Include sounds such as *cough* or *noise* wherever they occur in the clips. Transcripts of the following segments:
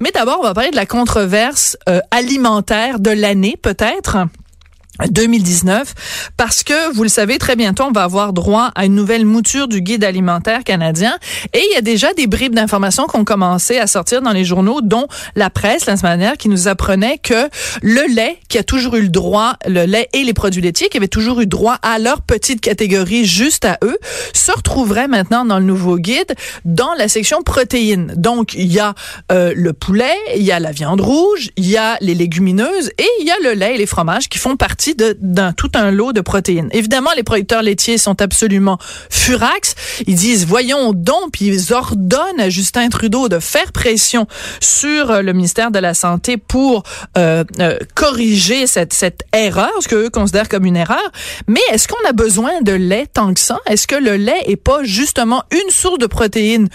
Mais d'abord, on va parler de la controverse euh, alimentaire de l'année, peut-être. 2019 parce que vous le savez très bientôt on va avoir droit à une nouvelle mouture du guide alimentaire canadien. Et il y a déjà des bribes d'informations qui ont commencé à sortir dans les journaux dont la presse la semaine dernière qui nous apprenait que le lait qui a toujours eu le droit le lait et les produits laitiers qui avaient toujours eu droit à leur petite catégorie juste à eux se retrouveraient maintenant dans le nouveau guide dans la section protéines. Donc il y a euh, le poulet il y a la viande rouge il y a les légumineuses et il y a le lait et les fromages qui font partie d'un tout un lot de protéines. Évidemment, les producteurs laitiers sont absolument furax. Ils disent, voyons donc, puis ils ordonnent à Justin Trudeau de faire pression sur euh, le ministère de la Santé pour euh, euh, corriger cette, cette erreur, ce qu'eux considèrent comme une erreur. Mais est-ce qu'on a besoin de lait tant que ça? Est-ce que le lait est pas justement une source de protéines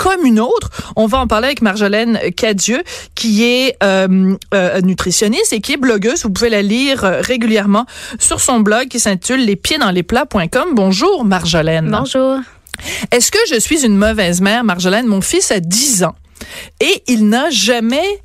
comme une autre. On va en parler avec Marjolaine Cadieux, qui est euh, euh, nutritionniste et qui est blogueuse. Vous pouvez la lire euh, régulièrement sur son blog qui s'intitule lespiedsansleplats.com. Bonjour Marjolaine. Bonjour. Est-ce que je suis une mauvaise mère, Marjolaine? Mon fils a 10 ans et il n'a jamais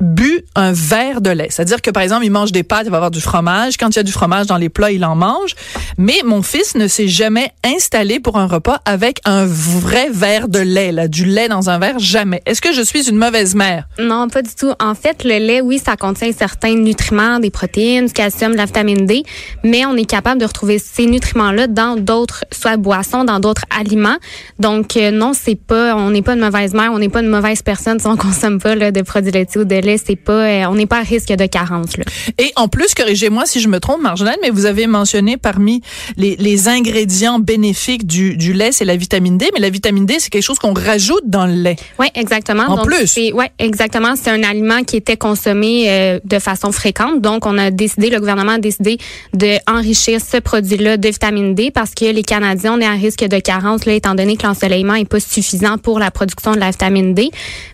bu un verre de lait. C'est-à-dire que, par exemple, il mange des pâtes, il va avoir du fromage. Quand il y a du fromage dans les plats, il en mange. Mais mon fils ne s'est jamais installé pour un repas avec un vrai verre de lait, là, du lait dans un verre, jamais. Est-ce que je suis une mauvaise mère? Non, pas du tout. En fait, le lait, oui, ça contient certains nutriments, des protéines, du calcium, de la vitamine D, mais on est capable de retrouver ces nutriments-là dans d'autres, soit boissons, dans d'autres aliments. Donc, euh, non, c'est pas, on n'est pas une mauvaise mère, on n'est pas une mauvaise personne si on consomme pas là, de produits laitiers ou de lait c'est pas, euh, on n'est pas à risque de carence. Là. Et en plus, corrigez-moi si je me trompe, Marjolaine, mais vous avez mentionné parmi les, les ingrédients bénéfiques du, du lait, c'est la vitamine D, mais la vitamine D, c'est quelque chose qu'on rajoute dans le lait. Oui, exactement. En plus. Oui, exactement. C'est un aliment qui était consommé euh, de façon fréquente. Donc, on a décidé, le gouvernement a décidé d'enrichir ce produit-là de vitamine D parce que les Canadiens, on est à risque de carence, là, étant donné que l'ensoleillement n'est pas suffisant pour la production de la vitamine D.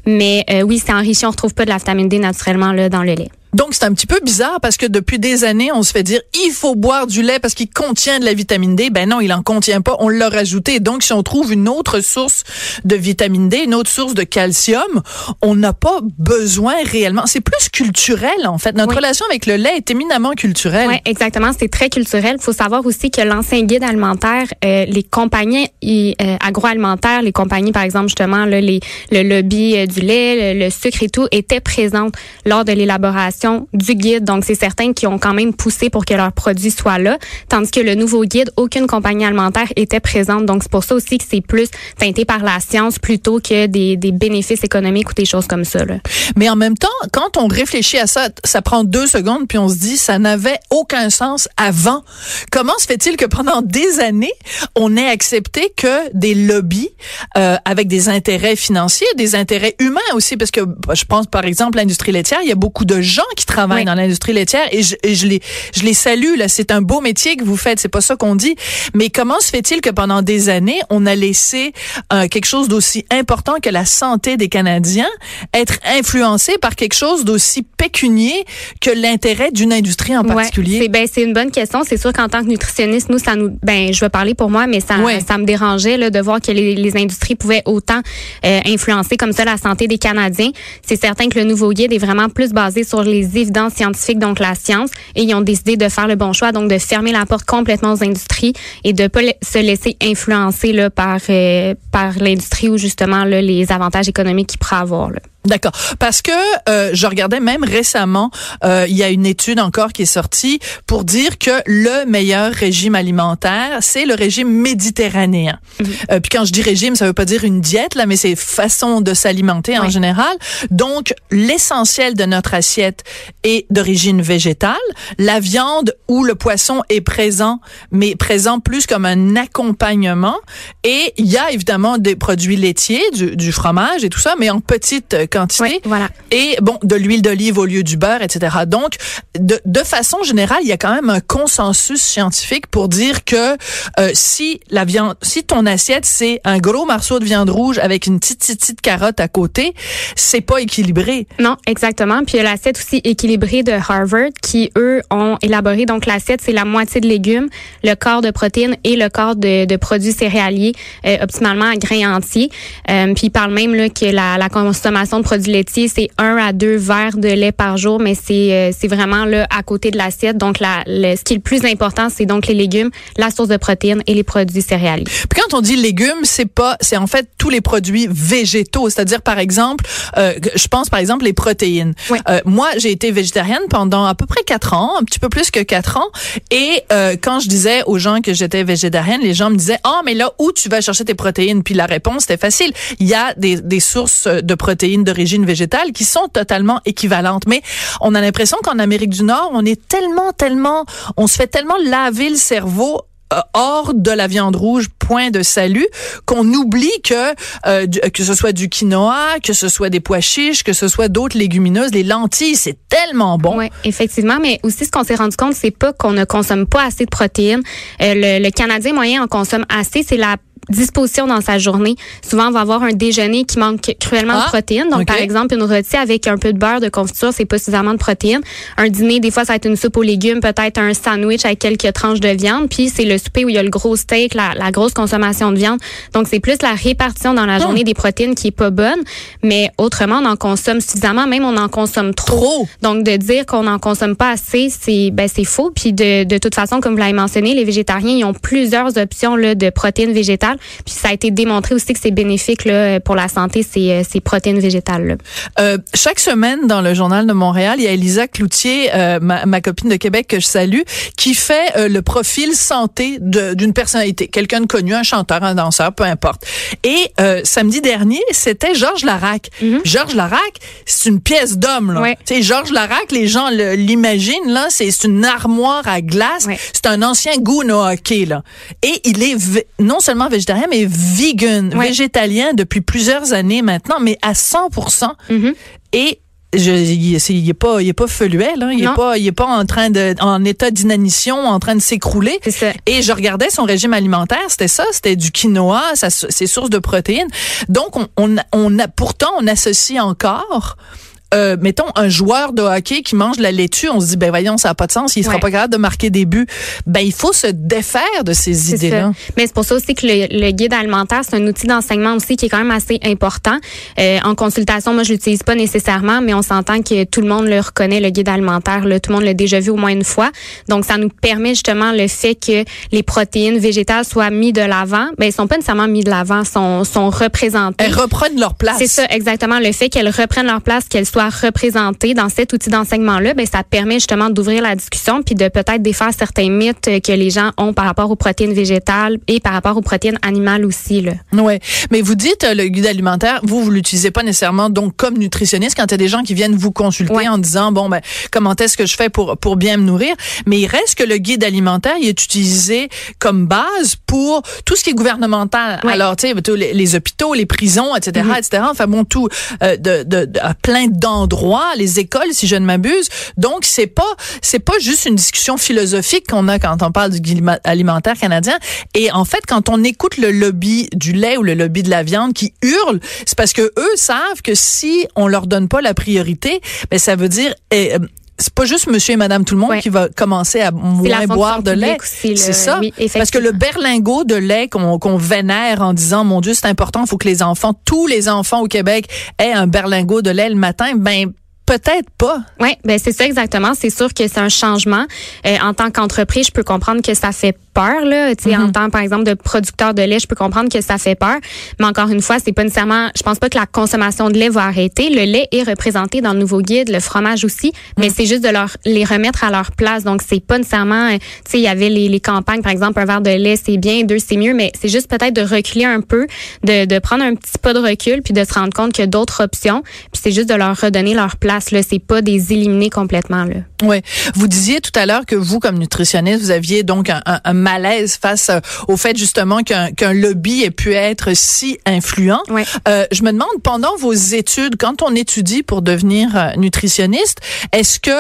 Mais euh, oui, c'est enrichi, on retrouve pas de la vitamine naturellement là, dans le lait. Donc, c'est un petit peu bizarre parce que depuis des années, on se fait dire il faut boire du lait parce qu'il contient de la vitamine D. Ben non, il en contient pas. On l'a rajouté. Donc, si on trouve une autre source de vitamine D, une autre source de calcium, on n'a pas besoin réellement. C'est plus culturel, en fait. Notre relation avec le lait est éminemment culturelle. Oui, exactement. C'est très culturel. Il faut savoir aussi que l'ancien guide alimentaire, euh, les compagnies euh, agroalimentaires, les compagnies, par exemple, justement, là, les, le lobby euh, du lait, le, le sucre et tout, étaient présentes lors de l'élaboration du guide. Donc, c'est certains qui ont quand même poussé pour que leurs produits soient là. Tandis que le nouveau guide, aucune compagnie alimentaire était présente. Donc, c'est pour ça aussi que c'est plus teinté par la science plutôt que des, bénéfices économiques ou des choses comme ça. Là. Mais en même temps, quand on réfléchit à ça, ça prend deux secondes, puis on se dit, ça n'avait aucun sens avant. Comment se fait-il que pendant des années, on ait accepté que des lobbies euh, avec des intérêts financiers, des intérêts humains aussi, parce que je pense par exemple l'industrie laitière, il y a beaucoup de gens qui travaillent dans l'industrie laitière et je, je, les je les salue là, c'est un beau métier que vous faites, c'est pas ça qu'on dit, mais comment se fait-il que pendant des années, on a laissé euh, quelque chose d'aussi important que la santé des Canadiens être influencé par quelque chose d'aussi pécunier que l'intérêt d'une industrie en particulier? C'est ben c'est une bonne question, c'est sûr qu'en tant que nutritionniste, nous ça nous ben je vais parler pour moi mais ça ça me dérangeait là, de voir que les, les industries pouvaient autant euh, influencer comme ça la santé des Canadiens. C'est certain que le nouveau guide est vraiment plus basé sur les les évidences scientifiques, donc la science, et ils ont décidé de faire le bon choix, donc de fermer la porte complètement aux industries et de pas se laisser influencer là, par, euh, par l'industrie ou justement là, les avantages économiques qu'ils pourraient avoir. Là. D'accord. Parce que euh, je regardais même récemment, euh, il y a une étude encore qui est sortie pour dire que le meilleur régime alimentaire, c'est le régime méditerranéen. Mhm. Euh, puis quand je dis régime, ça veut pas dire une diète là, mais c'est façon de s'alimenter en général. Donc l'essentiel de notre assiette est d'origine végétale. La viande ou le poisson est présent, mais présent plus comme un accompagnement. Et il y a évidemment des produits laitiers, du, du fromage et tout ça, mais en petite quantité. voilà. Et bon, de l'huile d'olive au lieu du beurre, etc. Donc, de, de façon générale, il y a quand même un consensus scientifique pour dire que euh, si la viande, si ton assiette c'est un gros morceau de viande rouge avec une petite petite, petite carotte à côté, c'est pas équilibré. Non, exactement. Puis l'assiette aussi équilibrée de Harvard qui eux ont élaboré donc l'assiette c'est la moitié de légumes, le quart de protéines et le quart de, de produits céréaliers euh, optimalement à grains entiers. Euh, puis ils parlent même là, que la, la consommation de produits laitiers, c'est un à deux verres de lait par jour, mais c'est euh, c'est vraiment là à côté de l'assiette. Donc la, le, ce qui est le plus important, c'est donc les légumes, la source de protéines et les produits céréaliers. Puis quand on dit légumes, c'est pas, c'est en fait tous les produits végétaux, c'est-à-dire par exemple, euh, je pense par exemple les protéines. Oui. Euh, moi, j'ai été végétarienne pendant à peu près quatre ans, un petit peu plus que quatre ans, et euh, quand je disais aux gens que j'étais végétarienne, les gens me disaient, ah mais là où tu vas chercher tes protéines Puis la réponse était facile. Il y a des, des sources de protéines d'origine végétale qui sont totalement équivalentes, mais on a l'impression qu'en Amérique du Nord, on est tellement, tellement, on se fait tellement laver le cerveau hors de la viande rouge, point de salut, qu'on oublie que euh, que ce soit du quinoa, que ce soit des pois chiches, que ce soit d'autres légumineuses, les lentilles, c'est tellement bon. Oui, effectivement, mais aussi ce qu'on s'est rendu compte, c'est pas qu'on ne consomme pas assez de protéines. Euh, le, le Canadien moyen en consomme assez, c'est la disposition dans sa journée. Souvent, on va avoir un déjeuner qui manque cruellement Ah, de protéines. Donc, par exemple, une rôtie avec un peu de beurre, de confiture, c'est pas suffisamment de protéines. Un dîner, des fois, ça va être une soupe aux légumes, peut-être un sandwich avec quelques tranches de viande. Puis, c'est le souper où il y a le gros steak, la, la grosse consommation de viande. Donc, c'est plus la répartition dans la journée des protéines qui est pas bonne. Mais autrement, on en consomme suffisamment, même on en consomme trop. Trop? Donc de dire qu'on n'en consomme pas assez, c'est ben c'est faux. Puis de, de toute façon, comme vous l'avez mentionné, les végétariens ils ont plusieurs options là, de protéines végétales. Puis ça a été démontré aussi que c'est bénéfique là, pour la santé ces, euh, ces protéines végétales. Là. Euh, chaque semaine dans le journal de Montréal, il y a Elisa Cloutier, euh, ma, ma copine de Québec que je salue, qui fait euh, le profil santé d'une personnalité, quelqu'un de connu, un chanteur, un danseur, peu importe. Et samedi dernier, c'était Georges Larac. Georges Larac, c'est une pièce d'homme. Ouais. Tu sais, Georges Larac, les gens l'imaginent là, c'est une armoire à glace. Ouais. C'est un ancien au hockey là. Et il est non seulement végétarien, mais vegan, Ouais. végétalien depuis plusieurs années maintenant, mais à 100%. Mhm. Et je, il, c'est- il est pas, il est pas feluel, il est Non. pas, il est pas en train de, en état d'inanition, en train de s'écrouler. C'est ça. Et je regardais son régime alimentaire, c'était ça, c'était du quinoa, ça, ses sources de protéines. Donc on, on a, pourtant on associe encore. Euh, mettons un joueur de hockey qui mange de la laitue, on se dit ben voyons ça a pas de sens, il sera Ouais. pas capable de marquer des buts. Ben il faut se défaire de ces idées-là. ça. Mais c'est pour ça aussi que le, le guide alimentaire, c'est un outil d'enseignement aussi qui est quand même assez important. Euh, en consultation, moi, je l'utilise pas nécessairement, mais on s'entend que tout le monde le reconnaît, le guide alimentaire. Là, tout le monde l'a déjà vu au moins une fois. Donc, ça nous permet justement le fait que les protéines végétales soient mis de l'avant. Ben, ils sont pas nécessairement mis de l'avant, sont, sont représentées. Elles reprennent leur place. C'est ça, exactement. Le fait qu'elles reprennent leur place, qu'elles soient représentées dans cet outil d'enseignement-là, ben ça permet justement d'ouvrir la discussion puis de peut-être défaire certains mythes que les gens ont par rapport aux protéines végétales et par rapport aux protéines animales aussi. Là. Ouais, mais vous dites euh, le guide alimentaire, vous vous l'utilisez pas nécessairement donc comme nutritionniste quand il y a des gens qui viennent vous consulter Ouais. en disant bon ben comment est-ce que je fais pour pour bien me nourrir, mais il reste que le guide alimentaire il est utilisé comme base pour tout ce qui est gouvernemental. Ouais. Alors tu sais les, les hôpitaux, les prisons, etc., Mhm. etc. Enfin bon tout euh, de, de, de- plein d'endroits, les écoles si je ne m'abuse. Donc c'est pas c'est pas juste une discussion philosophique qu'on a quand on parle du alimentaire canadien. Et en fait, quand on écoute le lobby du lait ou le lobby de la viande qui hurle, c'est parce que eux savent que si on leur donne pas la priorité, ben ça veut dire eh, c'est pas juste monsieur et madame tout le monde Ouais. qui va commencer à moins boire de lait. C'est ça. Oui, Parce que le berlingot de lait qu'on qu'on vénère en disant mon Dieu, c'est important, il faut que les enfants, tous les enfants au Québec aient un berlingot de lait le matin, ben peut-être pas. Oui, ben c'est ça exactement. C'est sûr que c'est un changement. Euh, en tant qu'entreprise, je peux comprendre que ça fait peur. Là. Tu sais, En tant, par exemple, de producteur de lait, je peux comprendre que ça fait peur. Mais encore une fois, c'est pas nécessairement. Je pense pas que la consommation de lait va arrêter. Le lait est représenté dans le nouveau guide, le fromage aussi, mais c'est juste de leur les remettre à leur place. Donc c'est pas nécessairement. euh, Tu sais, il y avait les, les campagnes, par exemple, un verre de lait c'est bien, deux c'est mieux, mais c'est juste peut-être de reculer un peu, de, de prendre un petit pas de recul, puis de se rendre compte qu'il y a d'autres options. Puis c'est juste de leur redonner leur place. Là, c'est pas des éliminer complètement. Là. Oui. Vous disiez tout à l'heure que vous, comme nutritionniste, vous aviez donc un, un- un malaise face euh, au fait justement qu'un qu'un lobby ait pu être si influent. Euh, je me demande, pendant vos études, quand on étudie pour devenir euh, nutritionniste, est-ce que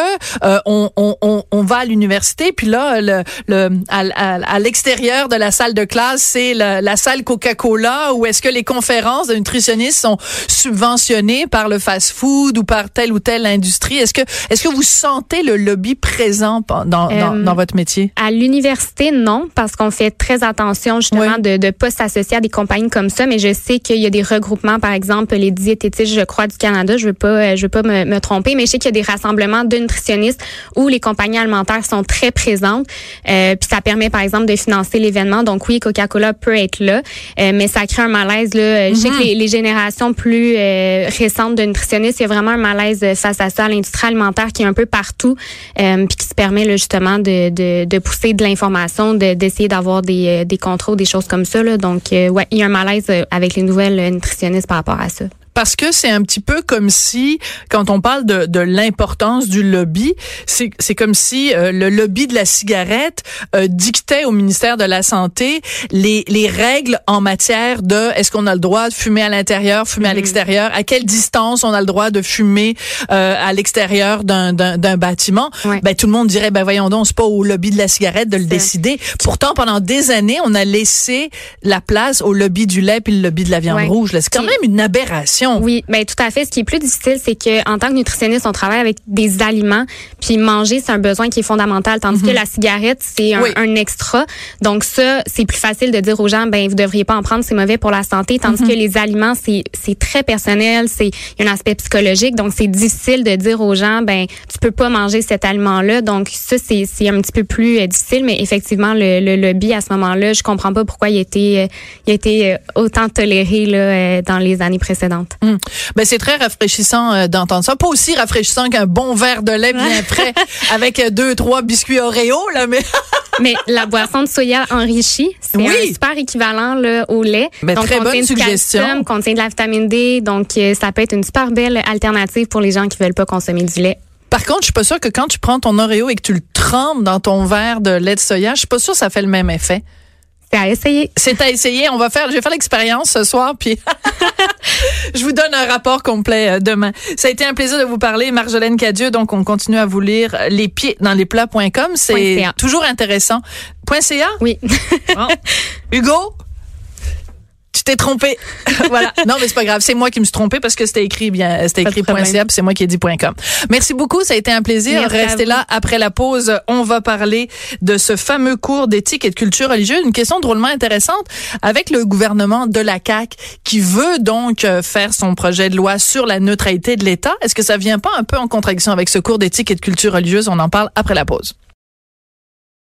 euh, on, on, on, on va à l'université, puis là, le, le, à, à, à l'extérieur de la salle de classe, c'est la, la salle Coca-Cola, ou est-ce que les conférences de nutritionnistes sont subventionnées par le fast-food ou par telle ou telle industrie? Est-ce que est-ce que vous sentez le lobby présent dans, dans, Euh, dans votre métier? À l'université, non. Non, parce qu'on fait très attention justement de ne pas s'associer à des compagnies comme ça, mais je sais qu'il y a des regroupements, par exemple les diététistes, je crois, du Canada, je veux pas, je veux pas me, me tromper, mais je sais qu'il y a des rassemblements de nutritionnistes où les compagnies alimentaires sont très présentes, euh, puis ça permet par exemple de financer l'événement. Donc oui, Coca-Cola peut être là, euh, mais ça crée un malaise là. Je sais que mm-hmm. les, générations plus euh, récentes de nutritionnistes, il y a vraiment un malaise face à ça, à l'industrie alimentaire qui est un peu partout, euh, puis qui se permet là, justement de, de, de pousser de l'information, d'essayer d'avoir des, des contrôles, des choses comme ça. Donc ouais, il y a un malaise avec les nouvelles nutritionnistes par rapport à ça parce que c'est un petit peu comme si, quand on parle de, de l'importance du lobby, c'est, comme si euh, le lobby de la cigarette euh, dictait au ministère de la Santé les, les règles en matière de est-ce qu'on a le droit de fumer à l'intérieur, fumer à mm-hmm. l'extérieur, à quelle distance on a le droit de fumer euh, à l'extérieur d'un bâtiment. Ben, tout le monde dirait, ben voyons donc, c'est pas au lobby de la cigarette de le décider. Pourtant, pendant des années, on a laissé la place au lobby du lait puis le lobby de la viande rouge. C'est quand même une aberration. Oui, ben, tout à fait. Ce qui est plus difficile, c'est que en tant que nutritionniste, on travaille avec des aliments, puis manger, c'est un besoin qui est fondamental, tandis que mhm. la cigarette, c'est un, extra. Donc ça, c'est plus facile de dire aux gens, ben vous devriez pas en prendre, c'est mauvais pour la santé, tandis mhm. que les aliments, c'est c'est très personnel, c'est un aspect psychologique, donc c'est difficile de dire aux gens, ben tu peux pas manger cet aliment-là. Donc ça, c'est c'est un petit peu plus euh, difficile, mais effectivement le, le lobby à ce moment-là, je comprends pas pourquoi il a été euh, il a été euh, autant toléré là dans les années précédentes. Hum. Ben c'est très rafraîchissant euh, d'entendre ça. Pas aussi rafraîchissant qu'un bon verre de lait bien frais *laughs* avec euh, deux trois biscuits Oreo là, mais *laughs* mais la boisson de soya enrichie, c'est un super équivalent là, au lait. Ben, donc très contient bonne suggestion. Calcium, contient de la vitamine D, donc euh, ça peut être une super belle alternative pour les gens qui veulent pas consommer du lait. Par contre, je suis pas sûre que quand tu prends ton Oreo et que tu le trempes dans ton verre de lait de soya, je suis pas sûre que ça fait le même effet. C'est à essayer. C'est à essayer. On va faire, je vais faire l'expérience ce soir, puis *laughs* je vous donne un rapport complet euh, demain. Ça a été un plaisir de vous parler, Marjolaine Cadieux. Donc, on continue à vous lire les pieds dans les plats.com. C'est toujours intéressant. .ca? Oui. *laughs* Hugo? Tu t'es trompé. *laughs* voilà. Non, mais c'est pas grave. C'est moi qui me suis trompé parce que c'était écrit bien, c'était écrit .ca, c'est moi qui ai dit .com. Merci beaucoup. Ça a été un plaisir. Restez là après la pause. On va parler de ce fameux cours d'éthique et de culture religieuse. Une question drôlement intéressante avec le gouvernement de la CAQ qui veut donc euh, faire son projet de loi sur la neutralité de l'État. Est-ce que ça vient pas un peu en contradiction avec ce cours d'éthique et de culture religieuse? On en parle après la pause.